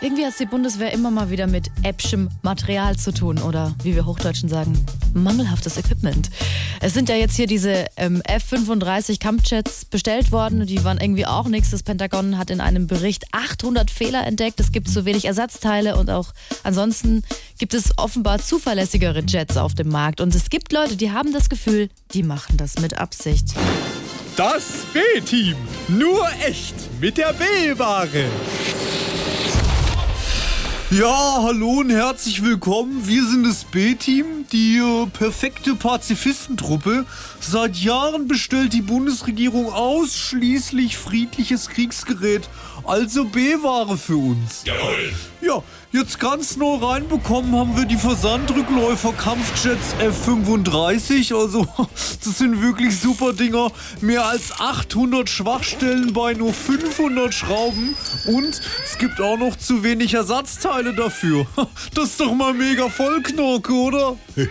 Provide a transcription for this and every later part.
Irgendwie hat die Bundeswehr immer mal wieder mit äppschem Material zu tun oder wie wir Hochdeutschen sagen, mangelhaftes Equipment. Es sind ja jetzt hier diese ähm, F-35 Kampfjets bestellt worden die waren irgendwie auch nichts. Das Pentagon hat in einem Bericht 800 Fehler entdeckt. Es gibt zu wenig Ersatzteile und auch ansonsten gibt es offenbar zuverlässigere Jets auf dem Markt. Und es gibt Leute, die haben das Gefühl, die machen das mit Absicht. Das B-Team. Nur echt mit der B-Ware. Ja, hallo und herzlich willkommen. Wir sind das B-Team, die äh, perfekte Pazifistentruppe. Seit Jahren bestellt die Bundesregierung ausschließlich friedliches Kriegsgerät, also B-Ware für uns. Jawohl. Ja, jetzt ganz neu reinbekommen haben wir die Versandrückläufer Kampfjets F-35. Also, das sind wirklich super Dinger. Mehr als 800 Schwachstellen bei nur 500 Schrauben. Und es gibt auch noch zu wenig Ersatzteile dafür. Das ist doch mal mega Vollknorke, oder? Ja,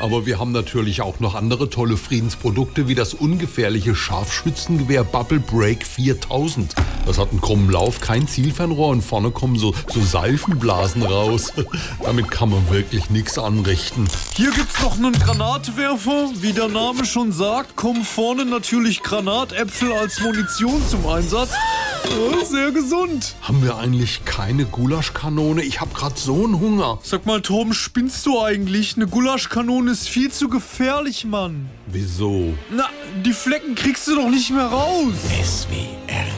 aber wir haben natürlich auch noch andere tolle Friedensprodukte wie das ungefährliche Scharfschützengewehr Bubble Break 4000. Das hat einen krummen Lauf, kein Zielfernrohr und vorne kommen so, so Seifenblasen raus. Damit kann man wirklich nichts anrichten. Hier gibt's noch einen Granatwerfer. Wie der Name schon sagt, kommen vorne natürlich Granatäpfel als Munition zum Einsatz. Ja, sehr gesund. Haben wir eigentlich keine Gulaschkanone? Ich hab grad so einen Hunger. Sag mal, Tom, spinnst du eigentlich? Eine Gulaschkanone ist viel zu gefährlich, Mann. Wieso? Na, die Flecken kriegst du doch nicht mehr raus. SWR